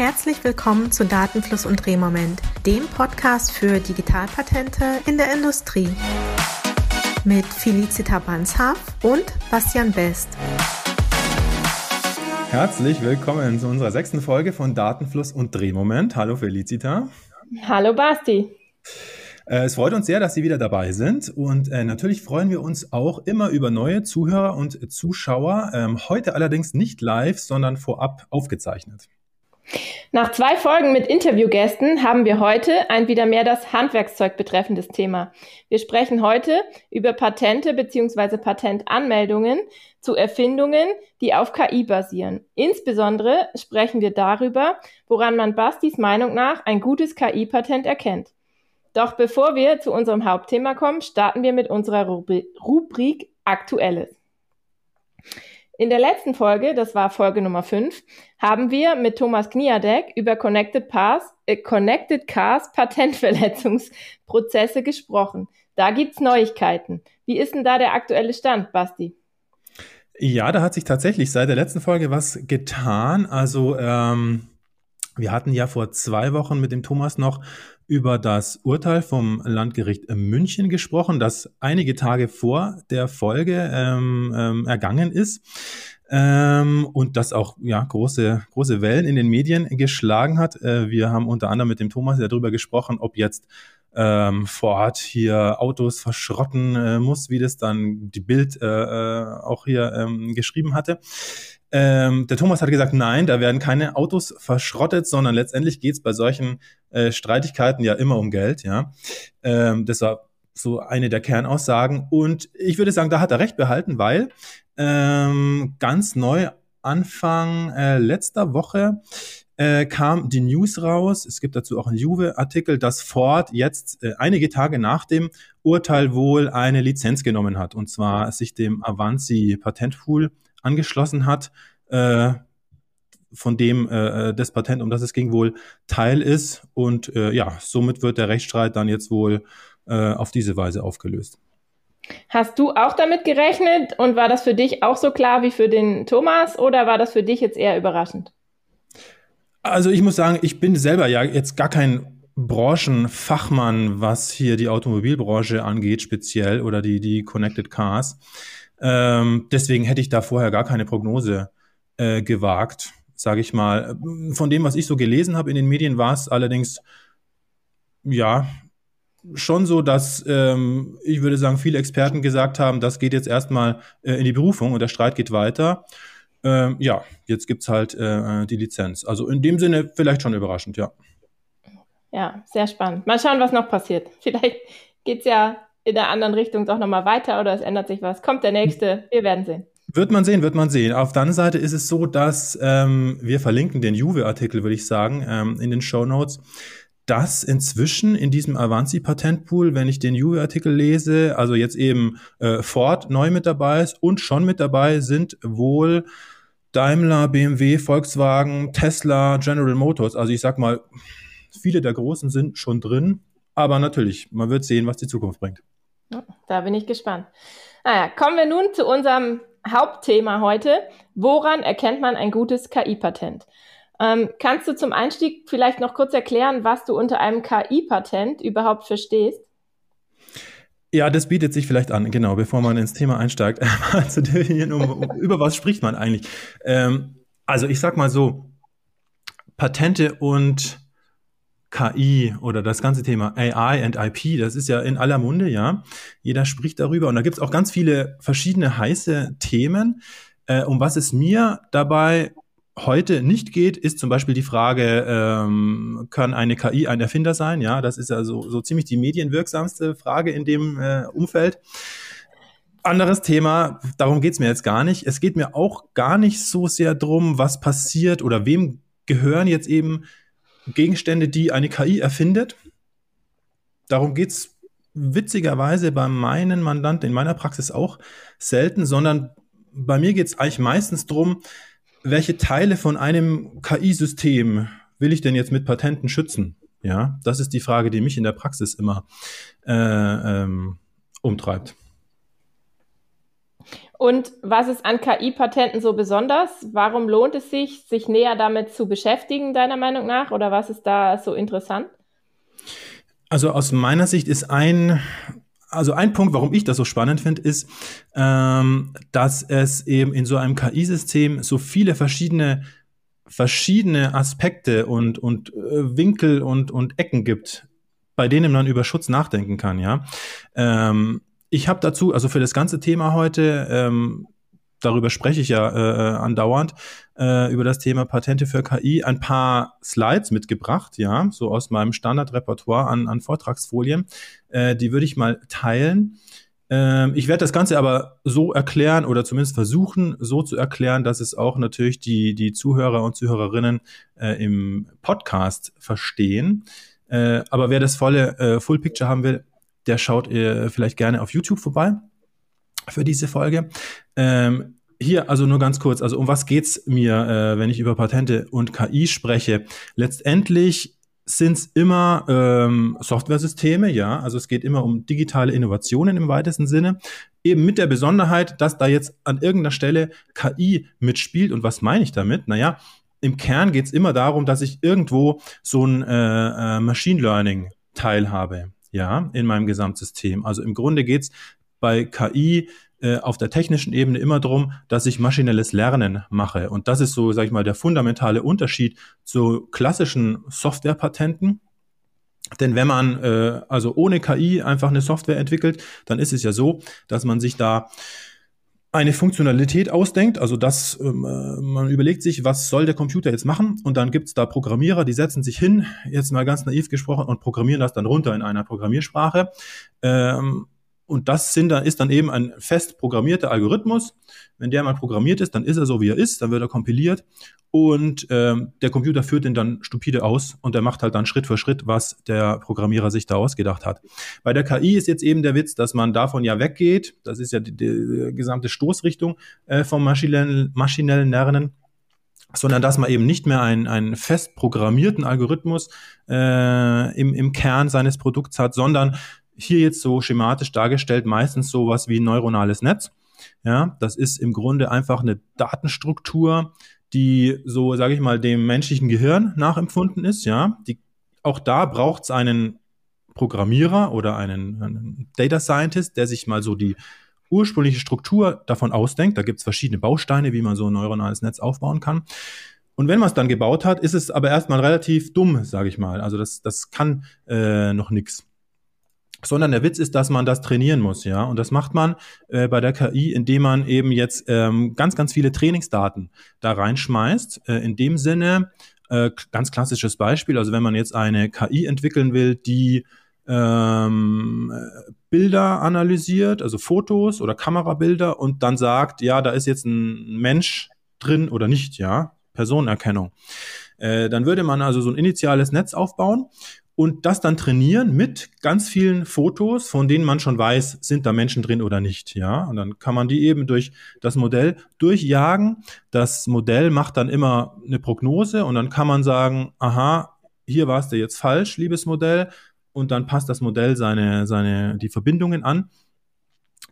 Herzlich willkommen zu Datenfluss und Drehmoment, dem Podcast für Digitalpatente in der Industrie. Mit Felicita Banshaf und Bastian Best. Herzlich willkommen zu unserer sechsten Folge von Datenfluss und Drehmoment. Hallo Felicita. Hallo Basti. Äh, es freut uns sehr, dass Sie wieder dabei sind und äh, natürlich freuen wir uns auch immer über neue Zuhörer und Zuschauer. Ähm, heute allerdings nicht live, sondern vorab aufgezeichnet. Nach zwei Folgen mit Interviewgästen haben wir heute ein wieder mehr das Handwerkszeug betreffendes Thema. Wir sprechen heute über Patente bzw. Patentanmeldungen zu Erfindungen, die auf KI basieren. Insbesondere sprechen wir darüber, woran man Bastis Meinung nach ein gutes KI-Patent erkennt. Doch bevor wir zu unserem Hauptthema kommen, starten wir mit unserer Rubrik Aktuelles. In der letzten Folge, das war Folge Nummer 5, haben wir mit Thomas Kniadek über Connected, Pass, äh, Connected Cars Patentverletzungsprozesse gesprochen. Da gibt's Neuigkeiten. Wie ist denn da der aktuelle Stand, Basti? Ja, da hat sich tatsächlich seit der letzten Folge was getan. Also ähm, wir hatten ja vor zwei Wochen mit dem Thomas noch über das Urteil vom Landgericht München gesprochen, das einige Tage vor der Folge ähm, ähm, ergangen ist ähm, und das auch ja große große Wellen in den Medien geschlagen hat. Äh, wir haben unter anderem mit dem Thomas ja darüber gesprochen, ob jetzt ähm, Ford hier Autos verschrotten äh, muss, wie das dann die Bild äh, äh auch hier ähm, geschrieben hatte. Ähm, der Thomas hat gesagt, nein, da werden keine Autos verschrottet, sondern letztendlich geht es bei solchen äh, Streitigkeiten ja immer um Geld, ja. Ähm, das war so eine der Kernaussagen. Und ich würde sagen, da hat er recht behalten, weil ähm, ganz neu Anfang äh, letzter Woche äh, kam die News raus. Es gibt dazu auch einen Juve-Artikel, dass Ford jetzt äh, einige Tage nach dem Urteil wohl eine Lizenz genommen hat. Und zwar sich dem Avanci Patentpool angeschlossen hat, äh, von dem äh, das Patent, um das es ging, wohl Teil ist. Und äh, ja, somit wird der Rechtsstreit dann jetzt wohl äh, auf diese Weise aufgelöst. Hast du auch damit gerechnet und war das für dich auch so klar wie für den Thomas oder war das für dich jetzt eher überraschend? Also ich muss sagen, ich bin selber ja jetzt gar kein Branchenfachmann, was hier die Automobilbranche angeht, speziell oder die, die Connected Cars. Ähm, deswegen hätte ich da vorher gar keine Prognose äh, gewagt, sage ich mal. Von dem, was ich so gelesen habe in den Medien, war es allerdings ja schon so, dass ähm, ich würde sagen, viele Experten gesagt haben, das geht jetzt erstmal äh, in die Berufung und der Streit geht weiter. Ähm, ja, jetzt gibt's halt äh, die Lizenz. Also in dem Sinne vielleicht schon überraschend, ja. Ja, sehr spannend. Mal schauen, was noch passiert. Vielleicht geht's ja in der anderen Richtung doch nochmal weiter oder es ändert sich was. Kommt der nächste, wir werden sehen. Wird man sehen, wird man sehen. Auf der anderen Seite ist es so, dass ähm, wir verlinken den Juve-Artikel, würde ich sagen, ähm, in den Show Notes, dass inzwischen in diesem Avanci-Patentpool, wenn ich den Juve-Artikel lese, also jetzt eben äh, Ford neu mit dabei ist und schon mit dabei sind wohl Daimler, BMW, Volkswagen, Tesla, General Motors. Also ich sag mal, viele der Großen sind schon drin. Aber natürlich, man wird sehen, was die Zukunft bringt. Da bin ich gespannt. Naja, kommen wir nun zu unserem Hauptthema heute. Woran erkennt man ein gutes KI-Patent? Ähm, kannst du zum Einstieg vielleicht noch kurz erklären, was du unter einem KI-Patent überhaupt verstehst? Ja, das bietet sich vielleicht an, genau, bevor man ins Thema einsteigt, mal zu definieren, um, um, über was spricht man eigentlich. Ähm, also ich sag mal so, Patente und KI oder das ganze Thema AI and IP, das ist ja in aller Munde, ja. Jeder spricht darüber und da gibt es auch ganz viele verschiedene heiße Themen. Äh, um was es mir dabei heute nicht geht, ist zum Beispiel die Frage, ähm, kann eine KI ein Erfinder sein? Ja, das ist ja so, so ziemlich die medienwirksamste Frage in dem äh, Umfeld. Anderes Thema, darum geht's mir jetzt gar nicht. Es geht mir auch gar nicht so sehr drum, was passiert oder wem gehören jetzt eben Gegenstände, die eine KI erfindet. Darum geht es witzigerweise bei meinen Mandanten in meiner Praxis auch selten, sondern bei mir geht es eigentlich meistens darum, welche Teile von einem KI-System will ich denn jetzt mit Patenten schützen? Ja, das ist die Frage, die mich in der Praxis immer äh, ähm, umtreibt. Und was ist an KI-Patenten so besonders? Warum lohnt es sich, sich näher damit zu beschäftigen, deiner Meinung nach? Oder was ist da so interessant? Also aus meiner Sicht ist ein, also ein Punkt, warum ich das so spannend finde, ist, ähm, dass es eben in so einem KI-System so viele verschiedene verschiedene Aspekte und, und äh, Winkel und, und Ecken gibt, bei denen man über Schutz nachdenken kann, ja. Ähm, ich habe dazu, also für das ganze Thema heute, ähm, darüber spreche ich ja äh, äh, andauernd, äh, über das Thema Patente für KI, ein paar Slides mitgebracht, ja, so aus meinem Standardrepertoire an, an Vortragsfolien. Äh, die würde ich mal teilen. Ähm, ich werde das Ganze aber so erklären oder zumindest versuchen, so zu erklären, dass es auch natürlich die, die Zuhörer und Zuhörerinnen äh, im Podcast verstehen. Äh, aber wer das volle äh, Full Picture haben will, der schaut ihr vielleicht gerne auf YouTube vorbei für diese Folge. Ähm, hier also nur ganz kurz, also um was geht's mir, äh, wenn ich über Patente und KI spreche? Letztendlich sind es immer ähm, Softwaresysteme, ja, also es geht immer um digitale Innovationen im weitesten Sinne, eben mit der Besonderheit, dass da jetzt an irgendeiner Stelle KI mitspielt. Und was meine ich damit? Naja, im Kern geht es immer darum, dass ich irgendwo so ein äh, äh, Machine Learning Teil habe ja, in meinem Gesamtsystem. Also im Grunde geht's bei KI äh, auf der technischen Ebene immer darum, dass ich maschinelles Lernen mache. Und das ist so, sag ich mal, der fundamentale Unterschied zu klassischen Softwarepatenten. Denn wenn man äh, also ohne KI einfach eine Software entwickelt, dann ist es ja so, dass man sich da eine Funktionalität ausdenkt, also das, ähm, äh, man überlegt sich, was soll der Computer jetzt machen und dann gibt's da Programmierer, die setzen sich hin, jetzt mal ganz naiv gesprochen, und programmieren das dann runter in einer Programmiersprache. Ähm, und das sind dann, ist dann eben ein fest programmierter Algorithmus. Wenn der mal programmiert ist, dann ist er so, wie er ist, dann wird er kompiliert und ähm, der Computer führt den dann stupide aus und der macht halt dann Schritt für Schritt, was der Programmierer sich da ausgedacht hat. Bei der KI ist jetzt eben der Witz, dass man davon ja weggeht. Das ist ja die, die gesamte Stoßrichtung äh, vom maschinellen, maschinellen Lernen sondern dass man eben nicht mehr einen, einen fest programmierten Algorithmus äh, im, im Kern seines Produkts hat, sondern hier jetzt so schematisch dargestellt meistens sowas wie ein neuronales Netz. Ja, das ist im Grunde einfach eine Datenstruktur, die so, sage ich mal, dem menschlichen Gehirn nachempfunden ist. Ja, die, auch da braucht es einen Programmierer oder einen, einen, Data Scientist, der sich mal so die ursprüngliche Struktur davon ausdenkt. Da gibt es verschiedene Bausteine, wie man so ein neuronales Netz aufbauen kann. Und wenn man es dann gebaut hat, ist es aber erstmal relativ dumm, sage ich mal. Also das, das kann äh, noch nichts sondern der Witz ist, dass man das trainieren muss, ja. Und das macht man äh, bei der KI, indem man eben jetzt ähm, ganz, ganz viele Trainingsdaten da reinschmeißt. Äh, in dem Sinne, äh, ganz klassisches Beispiel, also wenn man jetzt eine KI entwickeln will, die ähm, Bilder analysiert, also Fotos oder Kamerabilder und dann sagt, ja, da ist jetzt ein Mensch drin oder nicht, ja, Personenerkennung. Äh, dann würde man also so ein initiales Netz aufbauen und das dann trainieren mit ganz vielen Fotos, von denen man schon weiß, sind da Menschen drin oder nicht, ja. Und dann kann man die eben durch das Modell durchjagen. Das Modell macht dann immer eine Prognose und dann kann man sagen, aha, hier war es dir jetzt falsch, liebes Modell. Und dann passt das Modell seine, seine, die Verbindungen an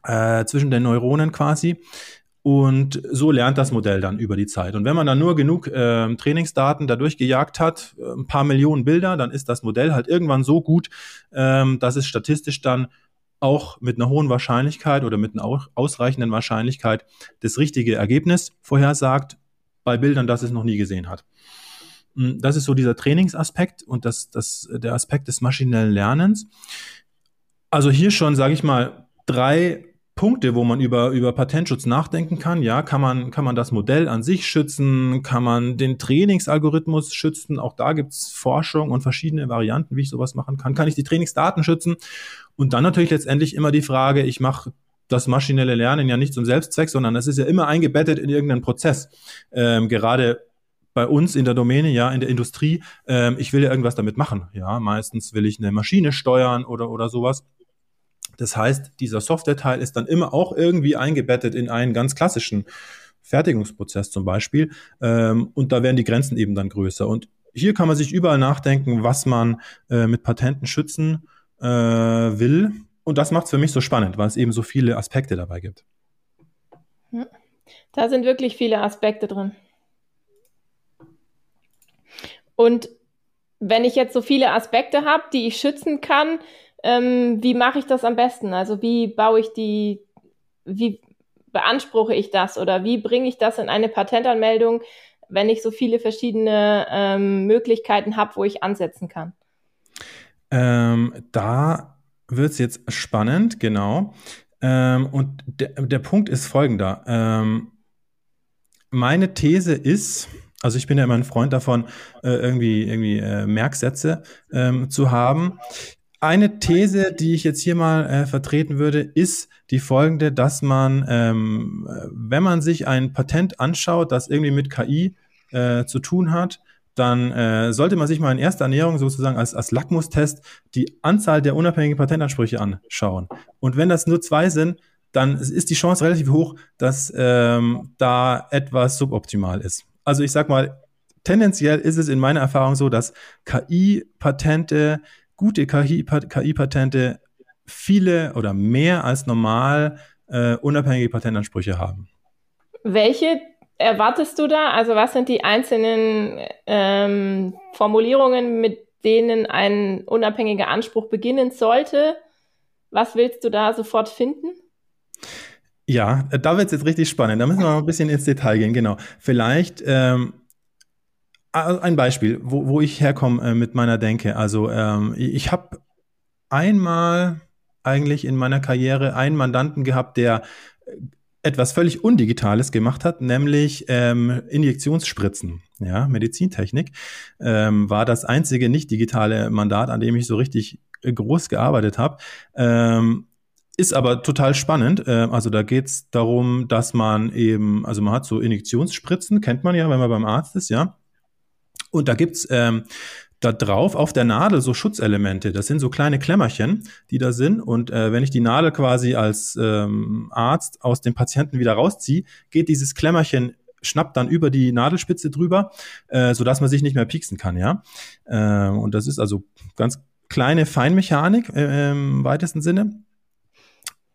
äh, zwischen den Neuronen quasi. Und so lernt das Modell dann über die Zeit. Und wenn man dann nur genug äh, Trainingsdaten dadurch gejagt hat, ein paar Millionen Bilder, dann ist das Modell halt irgendwann so gut, ähm, dass es statistisch dann auch mit einer hohen Wahrscheinlichkeit oder mit einer ausreichenden Wahrscheinlichkeit das richtige Ergebnis vorhersagt bei Bildern, das es noch nie gesehen hat. Hm, das ist so dieser Trainingsaspekt und das, das, der Aspekt des maschinellen Lernens. Also hier schon, sage ich mal, drei Punkte, wo man über, über Patentschutz nachdenken kann. Ja, kann man, kann man das Modell an sich schützen? Kann man den Trainingsalgorithmus schützen? Auch da gibt's Forschung und verschiedene Varianten, wie ich sowas machen kann. Kann ich die Trainingsdaten schützen? Und dann natürlich letztendlich immer die Frage, ich mache das maschinelle Lernen ja nicht zum Selbstzweck, sondern es ist ja immer eingebettet in irgendeinen Prozess. Ähm, gerade bei uns in der Domäne, ja, in der Industrie, ähm, ich will ja irgendwas damit machen. Ja, meistens will ich eine Maschine steuern oder, oder sowas. Das heißt, dieser Software-Teil ist dann immer auch irgendwie eingebettet in einen ganz klassischen Fertigungsprozess zum Beispiel. Ähm, und da werden die Grenzen eben dann größer. Und hier kann man sich überall nachdenken, was man äh, mit Patenten schützen äh, will. Und das macht es für mich so spannend, weil es eben so viele Aspekte dabei gibt. Da sind wirklich viele Aspekte drin. Und wenn ich jetzt so viele Aspekte habe, die ich schützen kann, ähm, wie mache ich das am besten? Also wie baue ich die, wie beanspruche ich das oder wie bringe ich das in eine Patentanmeldung, wenn ich so viele verschiedene ähm, Möglichkeiten habe, wo ich ansetzen kann? Ähm, da wird es jetzt spannend, genau. Ähm, und der, der Punkt ist folgender. Ähm, meine These ist, also ich bin ja immer ein Freund davon, äh, irgendwie, irgendwie äh, Merksätze ähm, zu haben. Eine These, die ich jetzt hier mal äh, vertreten würde, ist die folgende, dass man, ähm, wenn man sich ein Patent anschaut, das irgendwie mit KI äh, zu tun hat, dann äh, sollte man sich mal in erster Ernährung sozusagen als, als Lackmustest die Anzahl der unabhängigen Patentansprüche anschauen. Und wenn das nur zwei sind, dann ist die Chance relativ hoch, dass ähm, da etwas suboptimal ist. Also ich sag mal, tendenziell ist es in meiner Erfahrung so, dass KI-Patente, gute KI-Patente viele oder mehr als normal äh, unabhängige Patentansprüche haben. Welche erwartest du da? Also was sind die einzelnen ähm, Formulierungen, mit denen ein unabhängiger Anspruch beginnen sollte? Was willst du da sofort finden? Ja, da wird es jetzt richtig spannend. Da müssen wir mal ein bisschen ins Detail gehen, genau. Vielleicht ähm, ein Beispiel, wo, wo ich herkomme äh, mit meiner Denke. Also ähm, ich habe einmal eigentlich in meiner Karriere einen Mandanten gehabt, der etwas völlig Undigitales gemacht hat, nämlich ähm, Injektionsspritzen. Ja, Medizintechnik ähm, war das einzige nicht digitale Mandat, an dem ich so richtig groß gearbeitet habe. Ähm, ist aber total spannend. Äh, also da geht es darum, dass man eben, also man hat so Injektionsspritzen, kennt man ja, wenn man beim Arzt ist, ja. Und da gibt's ähm, da drauf auf der Nadel so Schutzelemente. Das sind so kleine Klemmerchen, die da sind. Und äh, wenn ich die Nadel quasi als ähm, Arzt aus dem Patienten wieder rausziehe, geht dieses Klemmerchen schnappt dann über die Nadelspitze drüber, äh, so dass man sich nicht mehr pieksen kann, ja. Äh, und das ist also ganz kleine Feinmechanik äh, im weitesten Sinne.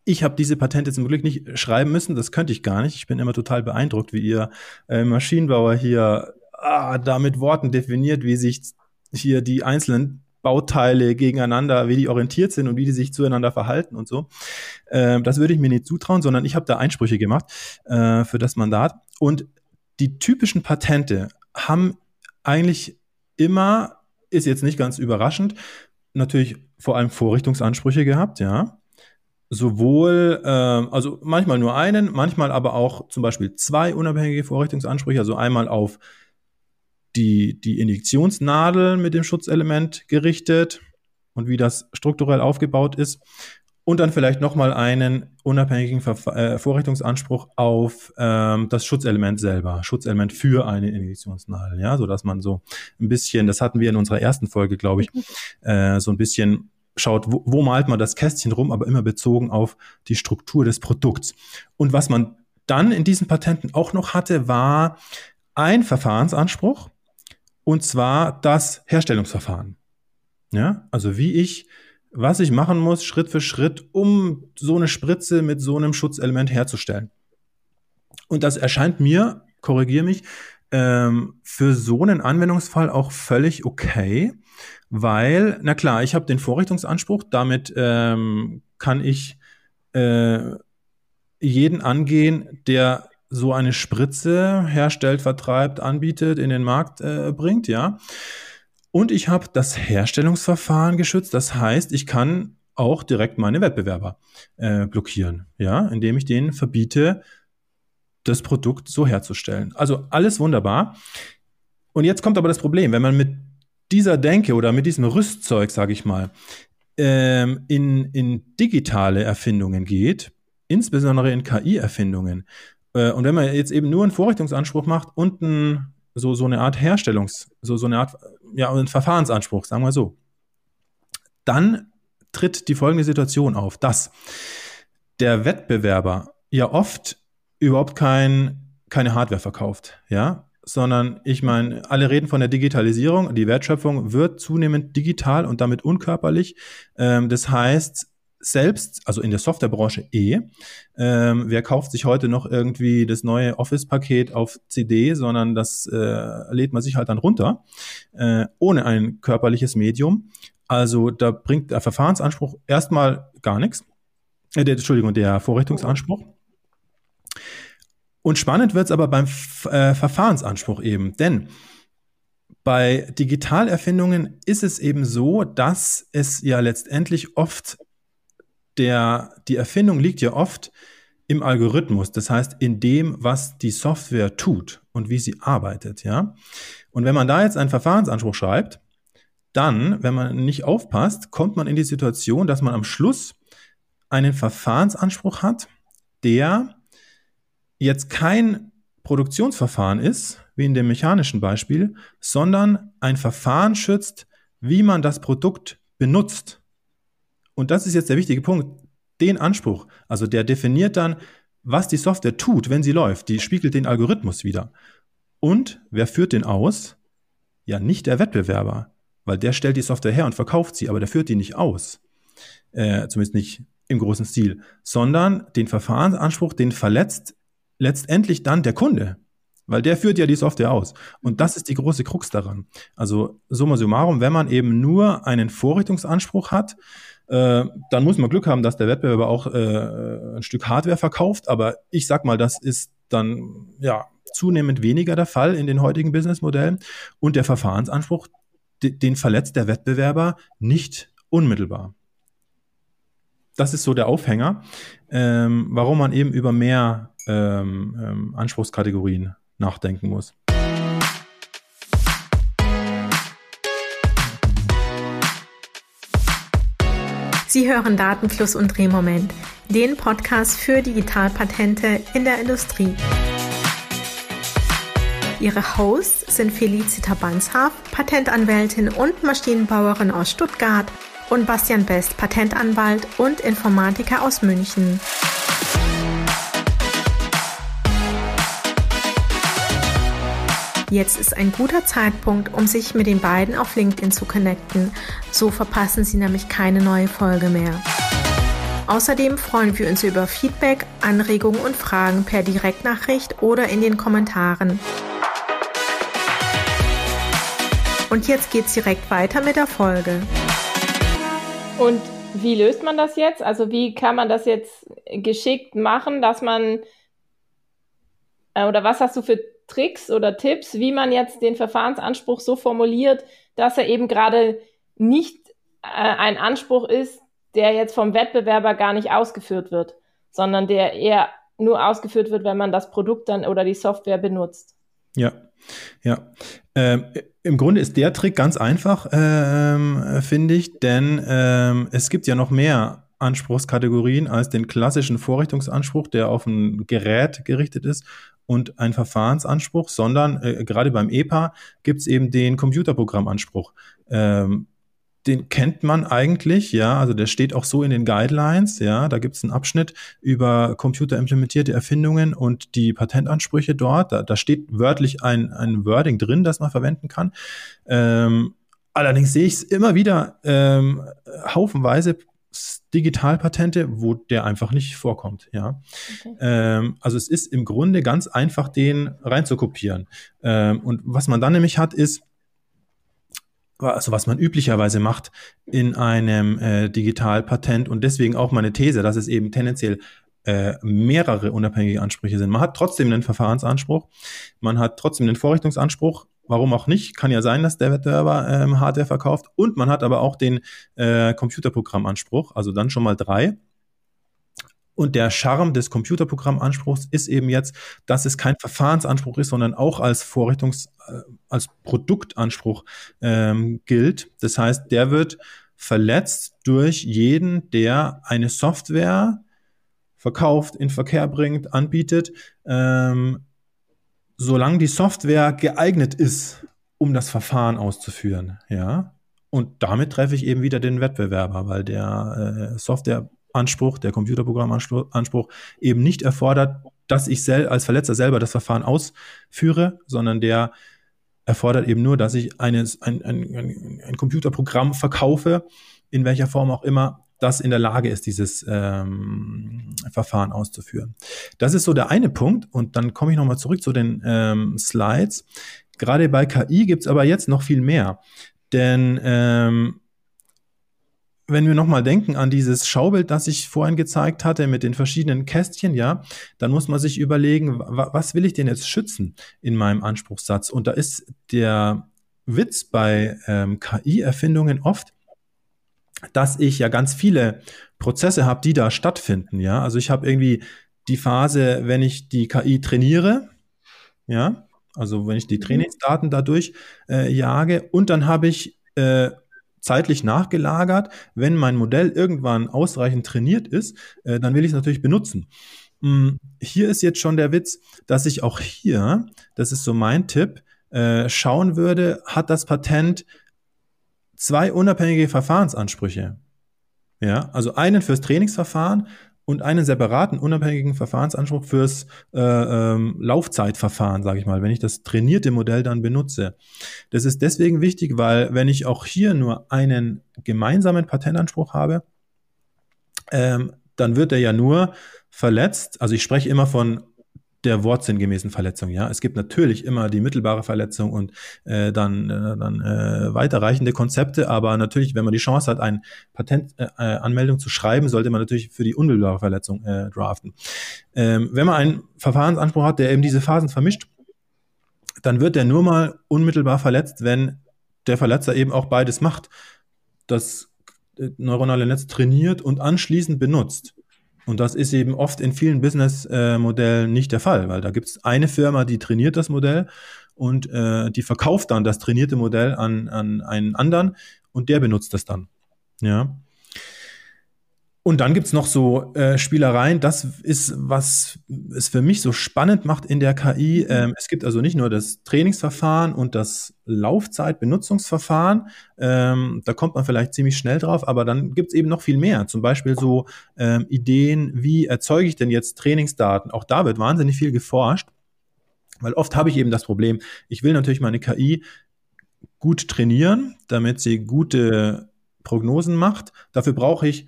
Ich habe diese Patente zum Glück nicht schreiben müssen, das könnte ich gar nicht. Ich bin immer total beeindruckt, wie ihr äh, Maschinenbauer hier ah, da mit Worten definiert, wie sich hier die einzelnen Bauteile gegeneinander, wie die orientiert sind und wie die sich zueinander verhalten und so. Äh, das würde ich mir nicht zutrauen, sondern ich habe da Einsprüche gemacht äh, für das Mandat. Und die typischen Patente haben eigentlich immer, ist jetzt nicht ganz überraschend, natürlich vor allem Vorrichtungsansprüche gehabt, ja sowohl, äh, also manchmal nur einen, manchmal aber auch zum Beispiel zwei unabhängige Vorrichtungsansprüche, also einmal auf die, die Injektionsnadel mit dem Schutzelement gerichtet und wie das strukturell aufgebaut ist. Und dann vielleicht nochmal einen unabhängigen Ver äh, Vorrichtungsanspruch auf ähm, das Schutzelement selber, Schutzelement für eine Injektionsnadel, ja, so dass man so ein bisschen, das hatten wir in unserer ersten Folge, glaube ich, äh, so ein bisschen schaut, wo, wo malt man das Kästchen rum, aber immer bezogen auf die Struktur des Produkts. Und was man dann in diesen Patenten auch noch hatte, war ein Verfahrensanspruch, und zwar das Herstellungsverfahren. Ja, also wie ich, was ich machen muss, Schritt für Schritt, um so eine Spritze mit so einem Schutzelement herzustellen. Und das erscheint mir, korrigiere mich, ähm, für so einen Anwendungsfall auch völlig okay, weil, na klar, ich habe den Vorrichtungsanspruch, damit ähm, kann ich äh, jeden angehen, der so eine Spritze herstellt, vertreibt, anbietet, in den Markt äh, bringt, ja. Und ich habe das Herstellungsverfahren geschützt. Das heißt, ich kann auch direkt meine Wettbewerber äh, blockieren, ja, indem ich denen verbiete, das Produkt so herzustellen. Also alles wunderbar. Und jetzt kommt aber das Problem, wenn man mit dieser Denke oder mit diesem Rüstzeug, sage ich mal, ähm, in, in digitale Erfindungen geht, insbesondere in KI-Erfindungen, und wenn man jetzt eben nur einen Vorrichtungsanspruch macht und ein, so, so eine Art Herstellungs-, so, so eine Art, ja, einen Verfahrensanspruch, sagen wir so, dann tritt die folgende Situation auf, dass der Wettbewerber ja oft überhaupt kein, keine Hardware verkauft, ja, sondern ich meine, alle reden von der Digitalisierung. Die Wertschöpfung wird zunehmend digital und damit unkörperlich. Ähm, das heißt, selbst, also in der Softwarebranche eh, ähm, wer kauft sich heute noch irgendwie das neue Office-Paket auf CD, sondern das äh, lädt man sich halt dann runter, äh, ohne ein körperliches Medium. Also da bringt der Verfahrensanspruch erstmal gar nichts. Äh, der, Entschuldigung, der Vorrichtungsanspruch. Und spannend wird es aber beim äh, Verfahrensanspruch eben, denn bei Digitalerfindungen ist es eben so, dass es ja letztendlich oft der, die Erfindung liegt ja oft im Algorithmus, das heißt in dem, was die Software tut und wie sie arbeitet, ja. Und wenn man da jetzt einen Verfahrensanspruch schreibt, dann, wenn man nicht aufpasst, kommt man in die Situation, dass man am Schluss einen Verfahrensanspruch hat, der jetzt kein Produktionsverfahren ist, wie in dem mechanischen Beispiel, sondern ein Verfahren schützt, wie man das Produkt benutzt. Und das ist jetzt der wichtige Punkt. Den Anspruch, also der definiert dann, was die Software tut, wenn sie läuft. Die spiegelt den Algorithmus wieder. Und wer führt den aus? Ja, nicht der Wettbewerber, weil der stellt die Software her und verkauft sie, aber der führt die nicht aus. Äh, zumindest nicht im großen Stil, sondern den Verfahrensanspruch, den verletzt letztendlich dann der Kunde, weil der führt ja die Software aus. Und das ist die große Krux daran. Also summa summarum, wenn man eben nur einen Vorrichtungsanspruch hat, äh, dann muss man Glück haben, dass der Wettbewerber auch äh, ein Stück Hardware verkauft. Aber ich sag mal, das ist dann ja zunehmend weniger der Fall in den heutigen Businessmodellen. Und der Verfahrensanspruch, den verletzt der Wettbewerber nicht unmittelbar. Das ist so der Aufhänger, ähm, warum man eben über mehr ähm, ähm, Anspruchskategorien nachdenken muss. Sie hören Datenfluss und Drehmoment, den Podcast für Digitalpatente in der Industrie. Ihre Hosts sind Felicita Banshaf, Patentanwältin und Maschinenbauerin aus Stuttgart und Bastian Best, Patentanwalt und Informatiker aus München. Jetzt ist ein guter Zeitpunkt, um sich mit den beiden auf LinkedIn zu connecten. So verpassen Sie nämlich keine neue Folge mehr. Außerdem freuen wir uns über Feedback, Anregungen und Fragen per Direktnachricht oder in den Kommentaren. Und jetzt geht's direkt weiter mit der Folge. Und wie löst man das jetzt? Also wie kann man das jetzt geschickt machen, dass man äh, oder was hast du für Tricks oder Tipps, wie man jetzt den Verfahrensanspruch so formuliert, dass er eben gerade nicht äh, ein Anspruch ist, der jetzt vom Wettbewerber gar nicht ausgeführt wird, sondern der eher nur ausgeführt wird, wenn man das Produkt dann oder die Software benutzt. Ja, ja. Ähm, Im Grunde ist der Trick ganz einfach, ähm, finde ich, denn ähm, es gibt ja noch mehr Anspruchskategorien als den klassischen Vorrichtungsanspruch, der auf ein Gerät gerichtet ist und ein Verfahrensanspruch, sondern äh, gerade beim EPA gibt es eben den Computerprogrammanspruch. Ähm, den kennt man eigentlich, ja, also der steht auch so in den Guidelines, ja, da gibt es einen Abschnitt über computerimplementierte Erfindungen und die Patentansprüche dort. Da, da steht wörtlich ein, ein Wording drin, das man verwenden kann. Ähm, allerdings sehe ich es immer wieder ähm, haufenweise Digitalpatente, wo der einfach nicht vorkommt. Ja, okay. ähm, also es ist im Grunde ganz einfach, den reinzukopieren. Ähm, und was man dann nämlich hat, ist also was man üblicherweise macht in einem äh, Digitalpatent und deswegen auch meine These, dass es eben tendenziell äh, mehrere unabhängige Ansprüche sind. Man hat trotzdem einen Verfahrensanspruch, man hat trotzdem einen Vorrichtungsanspruch, Warum auch nicht? Kann ja sein, dass der Wettbewerber ähm, Hardware verkauft. Und man hat aber auch den äh, Computerprogrammanspruch, also dann schon mal drei. Und der Charme des Computerprogrammanspruchs ist eben jetzt, dass es kein Verfahrensanspruch ist, sondern auch als Vorrichtungs-, äh, als Produktanspruch ähm, gilt. Das heißt, der wird verletzt durch jeden, der eine Software verkauft, in Verkehr bringt, anbietet, ähm, solange die Software geeignet ist, um das Verfahren auszuführen, ja. Und damit treffe ich eben wieder den Wettbewerber, weil der äh, Softwareanspruch, der Computerprogrammanspruch eben nicht erfordert, dass ich als Verletzer selber das Verfahren ausführe, sondern der erfordert eben nur, dass ich eines, ein, ein, ein, ein Computerprogramm verkaufe, in welcher Form auch immer, das in der Lage ist, dieses ähm, Verfahren auszuführen. Das ist so der eine Punkt. Und dann komme ich nochmal zurück zu den ähm, Slides. Gerade bei KI gibt es aber jetzt noch viel mehr. Denn ähm, wenn wir nochmal denken an dieses Schaubild, das ich vorhin gezeigt hatte mit den verschiedenen Kästchen, ja, dann muss man sich überlegen, was will ich denn jetzt schützen in meinem Anspruchssatz? Und da ist der Witz bei ähm, KI-Erfindungen oft, dass ich ja ganz viele Prozesse habe, die da stattfinden, ja. Also ich habe irgendwie die Phase, wenn ich die KI trainiere, ja, also wenn ich die mhm. Trainingsdaten dadurch äh, jage und dann habe ich äh, zeitlich nachgelagert, wenn mein Modell irgendwann ausreichend trainiert ist, äh, dann will ich es natürlich benutzen. Hm, hier ist jetzt schon der Witz, dass ich auch hier, das ist so mein Tipp, äh, schauen würde, hat das Patent zwei unabhängige Verfahrensansprüche. Ja, also einen fürs Trainingsverfahren und einen separaten, unabhängigen Verfahrensanspruch fürs äh, ähm, Laufzeitverfahren, sage ich mal, wenn ich das trainierte Modell dann benutze. Das ist deswegen wichtig, weil wenn ich auch hier nur einen gemeinsamen Patentanspruch habe, ähm, dann wird er ja nur verletzt. Also ich spreche immer von der wortsinngemäßen Verletzung. Ja, es gibt natürlich immer die mittelbare Verletzung und äh, dann, äh, dann äh, weiterreichende Konzepte, aber natürlich, wenn man die Chance hat, eine Patentanmeldung äh, zu schreiben, sollte man natürlich für die unmittelbare Verletzung äh, draften. Ähm, wenn man einen Verfahrensanspruch hat, der eben diese Phasen vermischt, dann wird der nur mal unmittelbar verletzt, wenn der Verletzer eben auch beides macht. Das äh, neuronale Netz trainiert und anschließend benutzt. Und das ist eben oft in vielen Business-Modellen nicht der Fall, weil da gibt es eine Firma, die trainiert das Modell und äh, die verkauft dann das trainierte Modell an, an einen anderen und der benutzt das dann. Ja. Und dann gibt's noch so äh, Spielereien. Das ist, was es für mich so spannend macht in der KI. Mhm. Ähm, es gibt also nicht nur das Trainingsverfahren und das Laufzeitbenutzungsverfahren. Ähm, da kommt man vielleicht ziemlich schnell drauf, aber dann gibt's eben noch viel mehr. Zum Beispiel so ähm, Ideen, wie erzeuge ich denn jetzt Trainingsdaten? Auch da wird wahnsinnig viel geforscht. Weil oft habe ich eben das Problem, ich will natürlich meine KI gut trainieren, damit sie gute Prognosen macht. Dafür brauche ich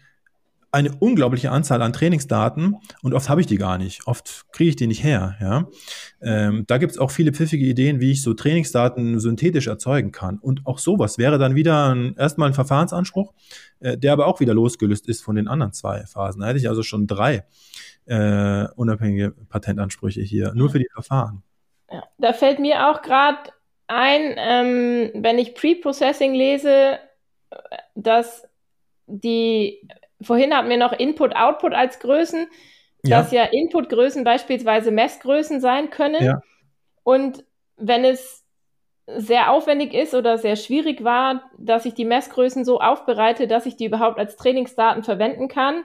eine unglaubliche Anzahl an Trainingsdaten und oft habe ich die gar nicht. Oft kriege ich die nicht her. Ja? Ähm, da gibt es auch viele pfiffige Ideen, wie ich so Trainingsdaten synthetisch erzeugen kann. Und auch sowas wäre dann wieder ein, erstmal ein Verfahrensanspruch, äh, der aber auch wieder losgelöst ist von den anderen zwei Phasen. Da hätte ich also schon drei äh, unabhängige Patentansprüche hier, nur für die Verfahren. Ja, da fällt mir auch gerade ein, ähm, wenn ich Pre-Processing lese, dass die vorhin hatten wir noch Input-Output als Größen, ja. dass ja Input-Größen beispielsweise Messgrößen sein können. Ja. Und wenn es sehr aufwendig ist oder sehr schwierig war, dass ich die Messgrößen so aufbereite, dass ich die überhaupt als Trainingsdaten verwenden kann,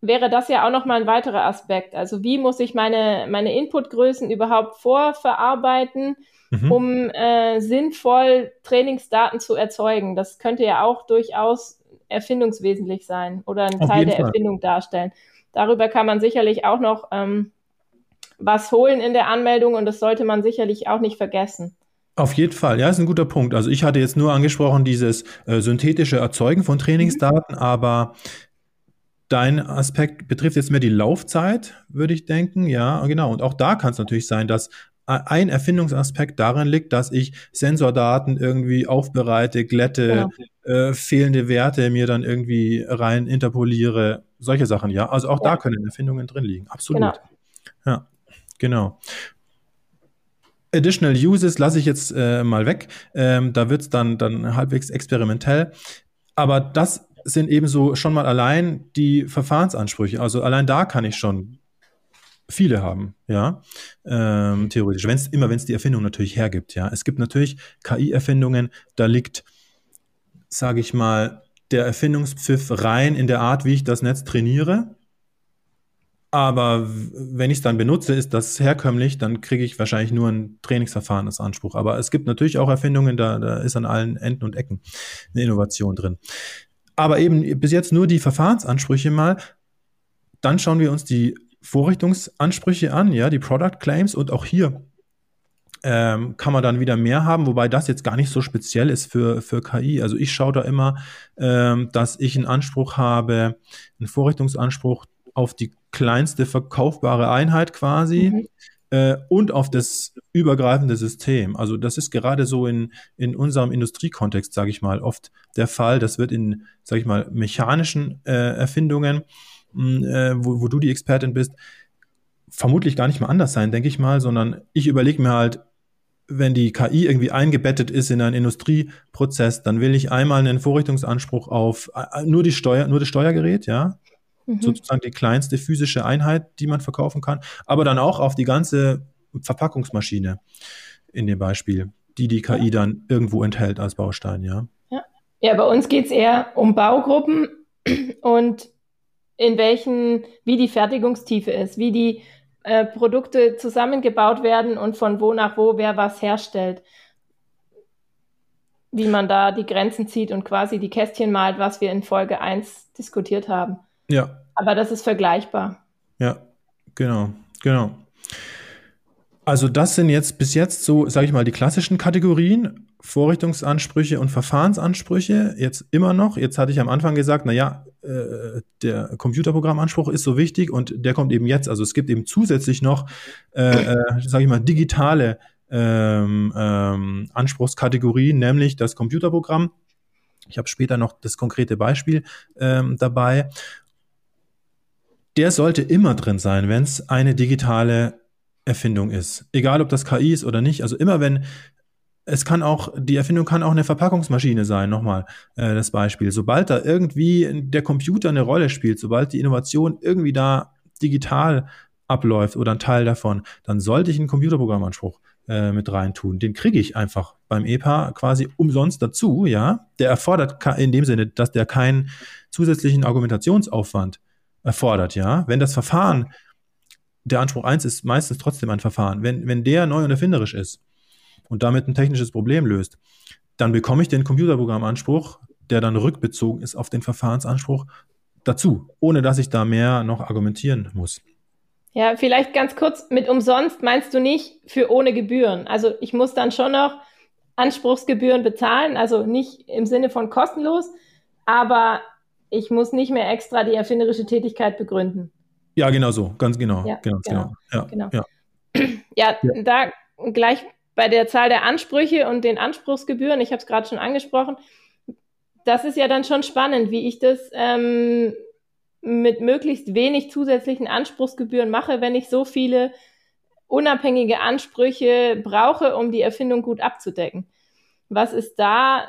wäre das ja auch nochmal ein weiterer Aspekt. Also wie muss ich meine, meine Inputgrößen überhaupt vorverarbeiten, mhm. um äh, sinnvoll Trainingsdaten zu erzeugen? Das könnte ja auch durchaus erfindungswesentlich sein oder einen Teil der Fall. Erfindung darstellen. Darüber kann man sicherlich auch noch ähm, was holen in der Anmeldung und das sollte man sicherlich auch nicht vergessen. Auf jeden Fall, ja, ist ein guter Punkt. Also ich hatte jetzt nur angesprochen dieses äh, synthetische Erzeugen von Trainingsdaten, mhm. aber dein Aspekt betrifft jetzt mehr die Laufzeit, würde ich denken. Ja, genau. Und auch da kann es natürlich sein, dass ein Erfindungsaspekt darin liegt, dass ich Sensordaten irgendwie aufbereite, glätte, ja. äh, fehlende Werte mir dann irgendwie rein interpoliere, solche Sachen, ja. Also auch ja. da können Erfindungen drin liegen, absolut. Genau. Ja, genau. Additional Uses lasse ich jetzt äh, mal weg. Ähm, da wird es dann, dann halbwegs experimentell. Aber das sind ebenso schon mal allein die Verfahrensansprüche. Also allein da kann ich schon viele haben, ja, ähm, theoretisch. Wenn's, immer wenn es die Erfindung natürlich hergibt, ja. Es gibt natürlich KI-Erfindungen, da liegt, sage ich mal, der Erfindungspfiff rein in der Art, wie ich das Netz trainiere. Aber wenn ich es dann benutze, ist das herkömmlich, dann kriege ich wahrscheinlich nur ein Trainingsverfahren als Anspruch. Aber es gibt natürlich auch Erfindungen, da, da ist an allen Enden und Ecken eine Innovation drin. Aber eben bis jetzt nur die Verfahrensansprüche mal. Dann schauen wir uns die Vorrichtungsansprüche an, ja, die Product Claims und auch hier ähm, kann man dann wieder mehr haben, wobei das jetzt gar nicht so speziell ist für, für KI. Also ich schaue da immer, ähm, dass ich einen Anspruch habe, einen Vorrichtungsanspruch auf die kleinste verkaufbare Einheit quasi. Mhm. Äh, und auf das übergreifende System. Also das ist gerade so in, in unserem Industriekontext, sage ich mal, oft der Fall. Das wird in, sage ich mal, mechanischen äh, Erfindungen, äh, wo, wo du die Expertin bist, vermutlich gar nicht mal anders sein, denke ich mal, sondern ich überlege mir halt, wenn die KI irgendwie eingebettet ist in einen Industrieprozess, dann will ich einmal einen Vorrichtungsanspruch auf äh, nur die Steuer, nur das Steuergerät, ja, mhm. sozusagen die kleinste physische Einheit, die man verkaufen kann, aber dann auch auf die ganze Verpackungsmaschine in dem Beispiel, die die KI ja. dann irgendwo enthält als Baustein, ja. Ja, ja bei uns geht es eher um Baugruppen und in welchen, wie die Fertigungstiefe ist, wie die äh, Produkte zusammengebaut werden und von wo nach wo wer was herstellt. Wie man da die Grenzen zieht und quasi die Kästchen malt, was wir in Folge 1 diskutiert haben. Ja. Aber das ist vergleichbar. Ja, genau, genau. Also das sind jetzt bis jetzt so, sage ich mal, die klassischen Kategorien, Vorrichtungsansprüche und Verfahrensansprüche. Jetzt immer noch. Jetzt hatte ich am Anfang gesagt, naja, äh, der Computerprogrammanspruch ist so wichtig und der kommt eben jetzt. Also es gibt eben zusätzlich noch, äh, äh, sage ich mal, digitale ähm, ähm, Anspruchskategorien, nämlich das Computerprogramm. Ich habe später noch das konkrete Beispiel ähm, dabei. Der sollte immer drin sein, wenn es eine digitale Erfindung ist. Egal, ob das KI ist oder nicht. Also immer wenn es kann auch, die Erfindung kann auch eine Verpackungsmaschine sein, nochmal äh, das Beispiel. Sobald da irgendwie der Computer eine Rolle spielt, sobald die Innovation irgendwie da digital abläuft oder ein Teil davon, dann sollte ich einen Computerprogrammanspruch äh, mit reintun. Den kriege ich einfach beim EPA quasi umsonst dazu, ja. Der erfordert in dem Sinne, dass der keinen zusätzlichen Argumentationsaufwand erfordert, ja. Wenn das Verfahren, der Anspruch 1 ist meistens trotzdem ein Verfahren, wenn, wenn der neu und erfinderisch ist, und damit ein technisches Problem löst, dann bekomme ich den Computerprogrammanspruch, der dann rückbezogen ist auf den Verfahrensanspruch, dazu, ohne dass ich da mehr noch argumentieren muss. Ja, vielleicht ganz kurz, mit umsonst meinst du nicht für ohne Gebühren. Also ich muss dann schon noch Anspruchsgebühren bezahlen, also nicht im Sinne von kostenlos, aber ich muss nicht mehr extra die erfinderische Tätigkeit begründen. Ja, genau so, ganz genau. Ja, genau, genau. Ja, genau. Ja. ja, da gleich bei der Zahl der Ansprüche und den Anspruchsgebühren, ich habe es gerade schon angesprochen, das ist ja dann schon spannend, wie ich das ähm, mit möglichst wenig zusätzlichen Anspruchsgebühren mache, wenn ich so viele unabhängige Ansprüche brauche, um die Erfindung gut abzudecken. Was ist da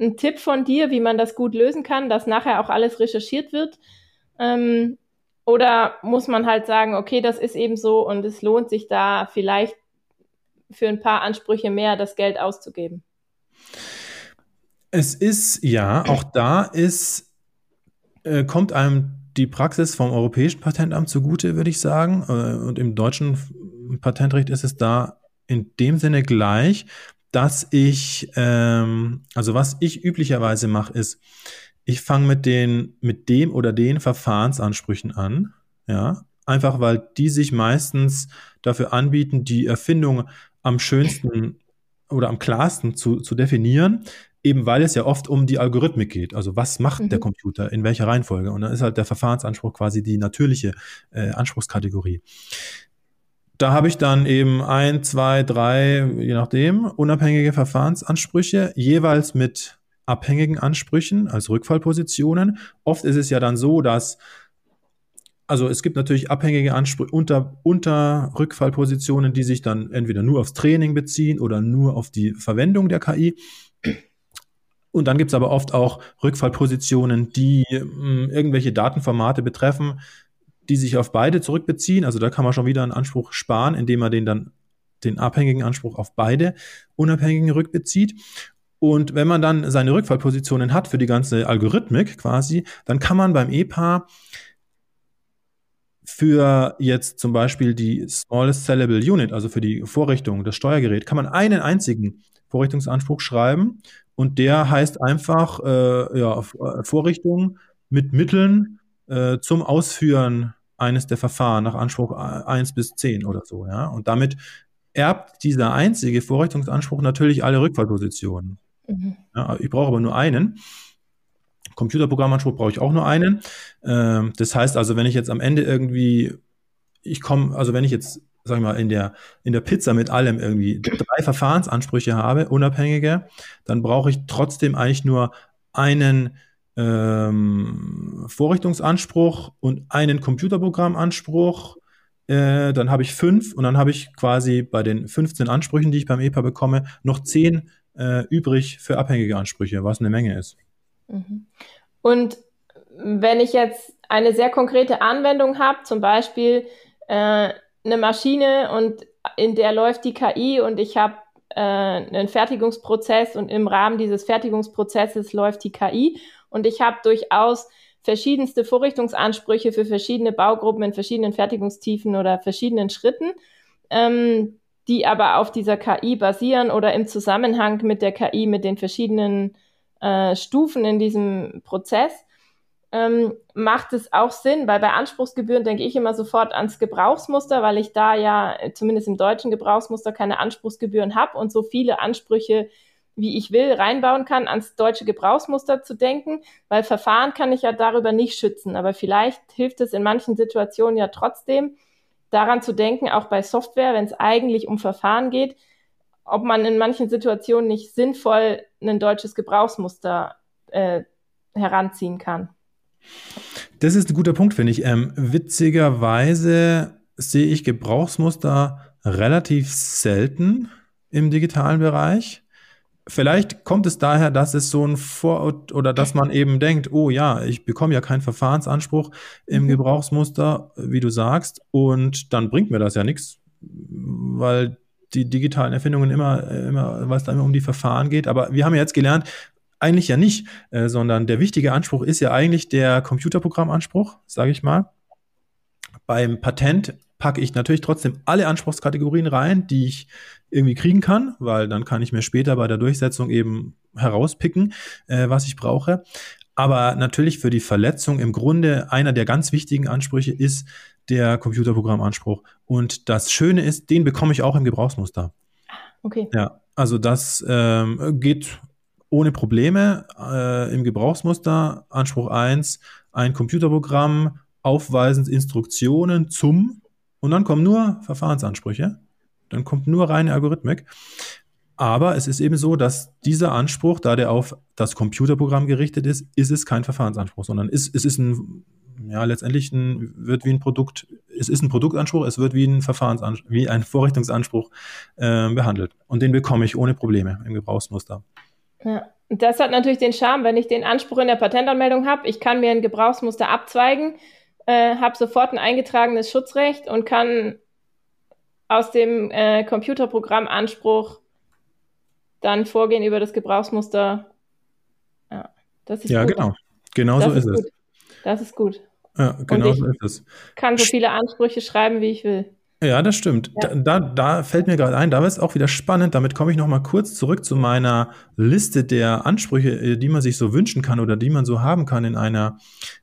ein Tipp von dir, wie man das gut lösen kann, dass nachher auch alles recherchiert wird? Ähm, oder muss man halt sagen, okay, das ist eben so und es lohnt sich da vielleicht für ein paar Ansprüche mehr das Geld auszugeben. Es ist, ja, auch da ist, äh, kommt einem die Praxis vom Europäischen Patentamt zugute, würde ich sagen. Äh, und im deutschen Patentrecht ist es da in dem Sinne gleich, dass ich, ähm, also was ich üblicherweise mache, ist, ich fange mit mit dem oder den Verfahrensansprüchen an, ja, einfach weil die sich meistens dafür anbieten, die Erfindung am schönsten oder am klarsten zu, zu definieren, eben weil es ja oft um die Algorithmik geht. Also was macht mhm. der Computer in welcher Reihenfolge? Und dann ist halt der Verfahrensanspruch quasi die natürliche äh, Anspruchskategorie. Da habe ich dann eben ein, zwei, drei, je nachdem, unabhängige Verfahrensansprüche, jeweils mit abhängigen Ansprüchen als Rückfallpositionen. Oft ist es ja dann so, dass also es gibt natürlich abhängige Ansprüche unter, unter Rückfallpositionen, die sich dann entweder nur aufs Training beziehen oder nur auf die Verwendung der KI. Und dann gibt es aber oft auch Rückfallpositionen, die mh, hm, irgendwelche Datenformate betreffen, die sich auf beide zurückbeziehen. Also da kann man schon wieder einen Anspruch sparen, indem man den dann den abhängigen Anspruch auf beide unabhängigen rückbezieht. Und wenn man dann seine Rückfallpositionen hat für die ganze Algorithmik quasi, dann kann man beim EPA für jetzt zum Beispiel die Smallest Sellable Unit, also für die Vorrichtung, das Steuergerät, kann man einen einzigen Vorrichtungsanspruch schreiben und der heißt einfach äh, ja, Vorrichtung mit Mitteln äh, zum Ausführen eines der Verfahren nach Anspruch 1 bis 10 oder so. Ja? Und damit erbt dieser einzige Vorrichtungsanspruch natürlich alle Rückfallpositionen. Mhm. Ja, ich brauche aber nur einen. Computerprogrammanspruch brauche ich auch nur einen. Ähm, das heißt also, wenn ich jetzt am Ende irgendwie, ich komme, also wenn ich jetzt, sag ich mal, in der, in der Pizza mit allem irgendwie drei Verfahrensansprüche habe, unabhängige, dann brauche ich trotzdem eigentlich nur einen ähm, Vorrichtungsanspruch und einen Computerprogrammanspruch. Äh, dann habe ich fünf und dann habe ich quasi bei den 15 Ansprüchen, die ich beim EPA bekomme, noch zehn äh, übrig für abhängige Ansprüche, was eine Menge ist. Und wenn ich jetzt eine sehr konkrete Anwendung habe, zum Beispiel äh, eine Maschine und in der läuft die KI und ich habe äh, einen Fertigungsprozess und im Rahmen dieses Fertigungsprozesses läuft die KI und ich habe durchaus verschiedenste Vorrichtungsansprüche für verschiedene Baugruppen in verschiedenen Fertigungstiefen oder verschiedenen Schritten, ähm, die aber auf dieser KI basieren oder im Zusammenhang mit der KI, mit den verschiedenen äh, Stufen in diesem Prozess, ähm, macht es auch Sinn, weil bei Anspruchsgebühren denke ich immer sofort ans Gebrauchsmuster, weil ich da ja zumindest im deutschen Gebrauchsmuster keine Anspruchsgebühren habe und so viele Ansprüche wie ich will, reinbauen kann, ans deutsche Gebrauchsmuster zu denken, weil Verfahren kann ich ja darüber nicht schützen. Aber vielleicht hilft es in manchen Situationen ja trotzdem, daran zu denken, auch bei Software, wenn es eigentlich um Verfahren geht, ob man in manchen Situationen nicht sinnvoll ein deutsches Gebrauchsmuster äh, heranziehen kann. Das ist ein guter Punkt, finde ich. Ähm, witzigerweise sehe ich Gebrauchsmuster relativ selten im digitalen Bereich. Vielleicht kommt es daher, dass es so ein Vorort oder dass man eben denkt, oh ja, ich bekomme ja keinen Verfahrensanspruch im mhm. Gebrauchsmuster, wie du sagst, und dann bringt mir das ja nichts, weil die digitalen Erfindungen immer, immer, was da immer um die Verfahren geht. Aber wir haben ja jetzt gelernt, eigentlich ja nicht, äh, sondern der wichtige Anspruch ist ja eigentlich der Computerprogrammanspruch, sage ich mal. Beim Patent packe ich natürlich trotzdem alle Anspruchskategorien rein, die ich irgendwie kriegen kann, weil dann kann ich mir später bei der Durchsetzung eben herauspicken, äh, was ich brauche. Aber natürlich für die Verletzung im Grunde einer der ganz wichtigen Ansprüche ist der Computerprogrammanspruch. Und das Schöne ist, den bekomme ich auch im Gebrauchsmuster. Okay. Ja, also das ähm, geht ohne Probleme äh, im Gebrauchsmuster. Anspruch 1, ein Computerprogramm aufweisend Instruktionen zum und dann kommen nur Verfahrensansprüche. Dann kommt nur reine Algorithmik. Aber es ist eben so, dass dieser Anspruch, da der auf das Computerprogramm gerichtet ist, ist es kein Verfahrensanspruch, sondern ist, es ist ein, ja, letztendlich ein, wird wie ein Produkt, es ist ein Produktanspruch, es wird wie ein Verfahrensanspruch, wie ein Vorrichtungsanspruch äh, behandelt. Und den bekomme ich ohne Probleme im Gebrauchsmuster. Ja, das hat natürlich den Charme, wenn ich den Anspruch in der Patentanmeldung habe, ich kann mir ein Gebrauchsmuster abzweigen, äh, habe sofort ein eingetragenes Schutzrecht und kann aus dem äh, Computerprogrammanspruch dann vorgehen über das Gebrauchsmuster. Ja, das ist ja gut. genau. Genau das so ist, ist es. Das ist gut. Ja, genau so ist es. Kann so viele Ansprüche schreiben, wie ich will. Ja, das stimmt. Ja. Da, da, fällt mir gerade ein, da wird es auch wieder spannend. Damit komme ich noch mal kurz zurück zu meiner Liste der Ansprüche, äh, die man sich so wünschen kann oder die man so haben kann in einer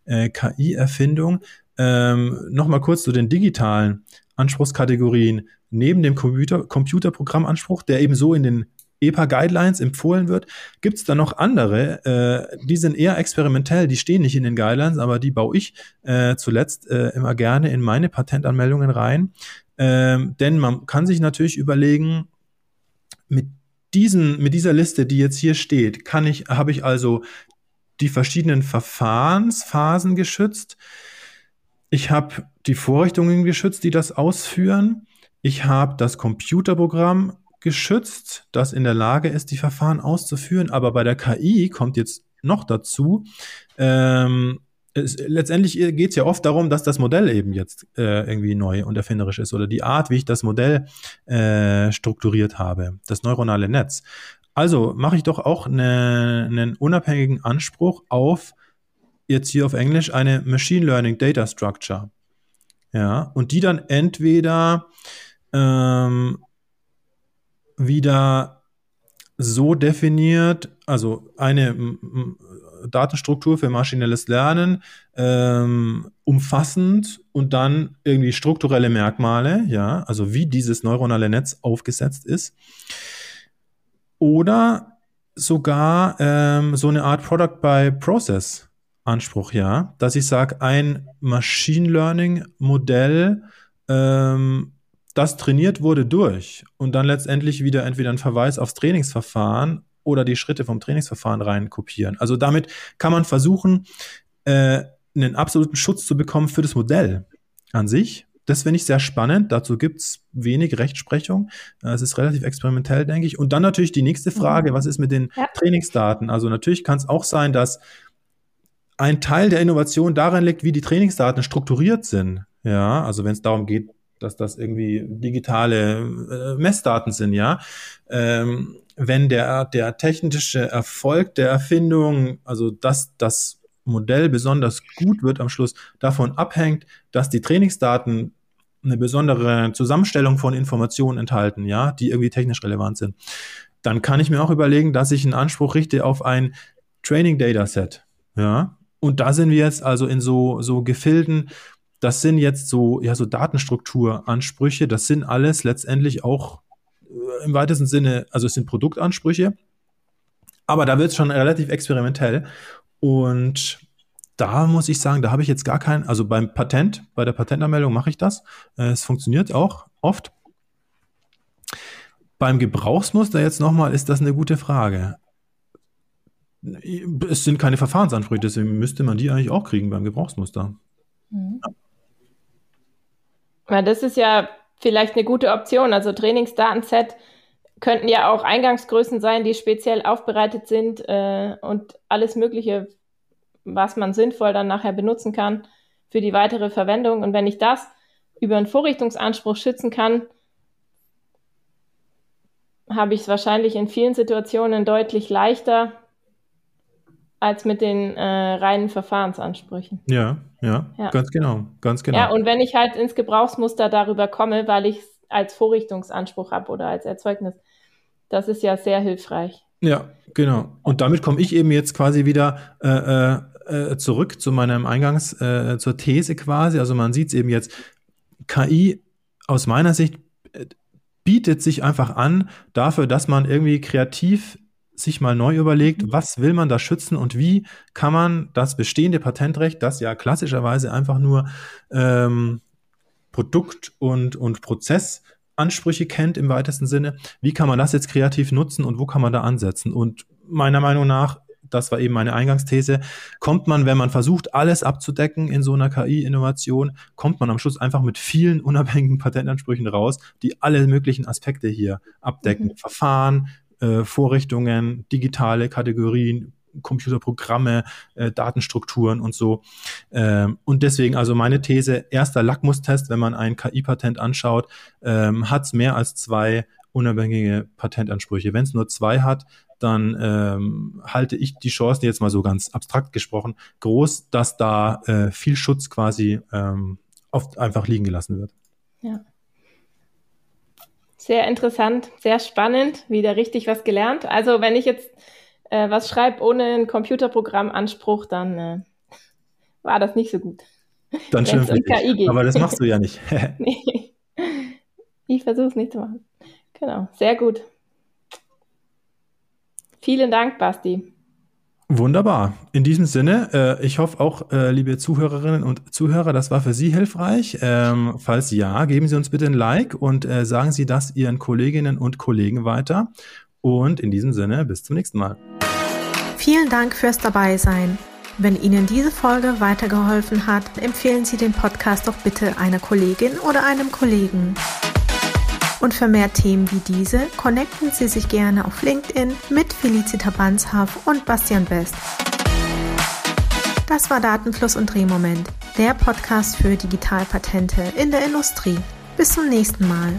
äh, KI-Erfindung. Ähm, noch mal kurz zu den digitalen Anspruchskategorien neben dem Computer, Computerprogrammanspruch, der eben so in den EPA-Guidelines empfohlen wird, gibt es da noch andere, äh, die sind eher experimentell, die stehen nicht in den Guidelines, aber die baue ich äh, zuletzt äh, immer gerne in meine Patentanmeldungen rein. Ähm, denn man kann sich natürlich überlegen, mit diesen, mit dieser Liste, die jetzt hier steht, kann ich, habe ich also die verschiedenen Verfahrensphasen geschützt. Ich habe die Vorrichtungen geschützt, die das ausführen. Ich habe das Computerprogramm geschützt, das in der Lage ist, die Verfahren auszuführen. Aber bei der KI kommt jetzt noch dazu, ähm, es, letztendlich geht es ja oft darum, dass das Modell eben jetzt äh, irgendwie neu und erfinderisch ist oder die Art, wie ich das Modell äh, strukturiert habe, das neuronale Netz. Also mache ich doch auch eine, einen unabhängigen Anspruch auf, jetzt hier auf Englisch, eine Machine Learning Data Structure. Ja, und die dann entweder ähm, wieder so definiert, also eine Datenstruktur für maschinelles Lernen, ähm, umfassend und dann irgendwie strukturelle Merkmale, ja, also wie dieses neuronale Netz aufgesetzt ist. Oder sogar ähm, so eine Art Product by Process Anspruch, ja, dass ich sage, ein Machine Learning Modell, ähm, das trainiert wurde durch und dann letztendlich wieder entweder ein Verweis aufs Trainingsverfahren oder die Schritte vom Trainingsverfahren rein kopieren. Also damit kann man versuchen, äh, einen absoluten Schutz zu bekommen für das Modell an sich. Das finde ich sehr spannend. Dazu gibt es wenig Rechtsprechung. Äh, es ist relativ experimentell, denke ich. Und dann natürlich die nächste Frage, mhm. was ist mit den ja. Trainingsdaten? Also natürlich kann es auch sein, dass ein Teil der Innovation darin liegt, wie die Trainingsdaten strukturiert sind. Ja, also wenn es darum geht, dass das irgendwie digitale äh, Messdaten sind, ja. Ähm, wenn der, der technische Erfolg der Erfindung, also dass das Modell besonders gut wird am Schluss, davon abhängt, dass die Trainingsdaten eine besondere Zusammenstellung von Informationen enthalten, ja, die irgendwie technisch relevant sind, dann kann ich mir auch überlegen, dass ich einen Anspruch richte auf ein Training Dataset, ja. Und da sind wir jetzt also in so, so Gefilden, das sind jetzt so, ja, so Datenstrukturansprüche, das sind alles letztendlich auch äh, im weitesten Sinne, also es sind Produktansprüche, aber da wird es schon relativ experimentell. Und da muss ich sagen, da habe ich jetzt gar keinen, also beim Patent, bei der Patentanmeldung mache ich das. Äh, es funktioniert auch oft. Beim Gebrauchsmuster jetzt nochmal, ist das eine gute Frage. Es sind keine Verfahrensansprüche, deswegen müsste man die eigentlich auch kriegen beim Gebrauchsmuster. Mhm. Ja. Das ist ja vielleicht eine gute Option. Also Trainingsdatenset könnten ja auch Eingangsgrößen sein, die speziell aufbereitet sind äh, und alles Mögliche, was man sinnvoll dann nachher benutzen kann für die weitere Verwendung. Und wenn ich das über einen Vorrichtungsanspruch schützen kann, habe ich es wahrscheinlich in vielen Situationen deutlich leichter als mit den äh, reinen Verfahrensansprüchen. Ja, ja, ja, ganz genau, ganz genau. Ja, und wenn ich halt ins Gebrauchsmuster darüber komme, weil ich es als Vorrichtungsanspruch habe oder als Erzeugnis, das ist ja sehr hilfreich. Ja, genau. Und damit komme ich eben jetzt quasi wieder äh, äh, zurück zu meinem Eingangs, äh, zur These quasi. Also man sieht es eben jetzt, KI aus meiner Sicht äh, bietet sich einfach an dafür, dass man irgendwie kreativ sich mal neu überlegt, mhm. was will man da schützen und wie kann man das bestehende Patentrecht, das ja klassischerweise einfach nur ähm, Produkt- und, und Prozessansprüche kennt im weitesten Sinne, wie kann man das jetzt kreativ nutzen und wo kann man da ansetzen? Und meiner Meinung nach, das war eben meine Eingangsthese, kommt man, wenn man versucht, alles abzudecken in so einer KI-Innovation, kommt man am Schluss einfach mit vielen unabhängigen Patentansprüchen raus, die alle möglichen Aspekte hier abdecken. Mhm. Verfahren, äh, Vorrichtungen, digitale Kategorien, Computerprogramme, äh, Datenstrukturen und so. Ähm, und deswegen also meine These, erster Lackmustest, wenn man ein KI-Patent anschaut, ähm, hat es mehr als zwei unabhängige Patentansprüche. Wenn es nur zwei hat, dann ähm, halte ich die Chancen jetzt mal so ganz abstrakt gesprochen groß, dass da äh, viel Schutz quasi ähm, oft einfach liegen gelassen wird. Ja. Sehr interessant, sehr spannend, wieder richtig was gelernt. Also wenn ich jetzt äh, was schreibe ohne ein Computerprogrammanspruch, dann äh, war das nicht so gut. Dann schimpf ich. Aber das machst du ja nicht. nee. Ich versuche es nicht zu machen. Genau, sehr gut. Vielen Dank, Basti. Wunderbar. In diesem Sinne, äh, ich hoffe auch, äh, liebe Zuhörerinnen und Zuhörer, das war für Sie hilfreich. Ähm, falls ja, geben Sie uns bitte ein Like und äh, sagen Sie das Ihren Kolleginnen und Kollegen weiter. Und in diesem Sinne, bis zum nächsten Mal. Vielen Dank fürs Dabeisein. Wenn Ihnen diese Folge weitergeholfen hat, empfehlen Sie den Podcast doch bitte einer Kollegin oder einem Kollegen. Und für mehr Themen wie diese connecten Sie sich gerne auf LinkedIn mit Felicita Banshaf und Bastian Best. Das war Datenfluss und Drehmoment, der Podcast für Digitalpatente in der Industrie. Bis zum nächsten Mal.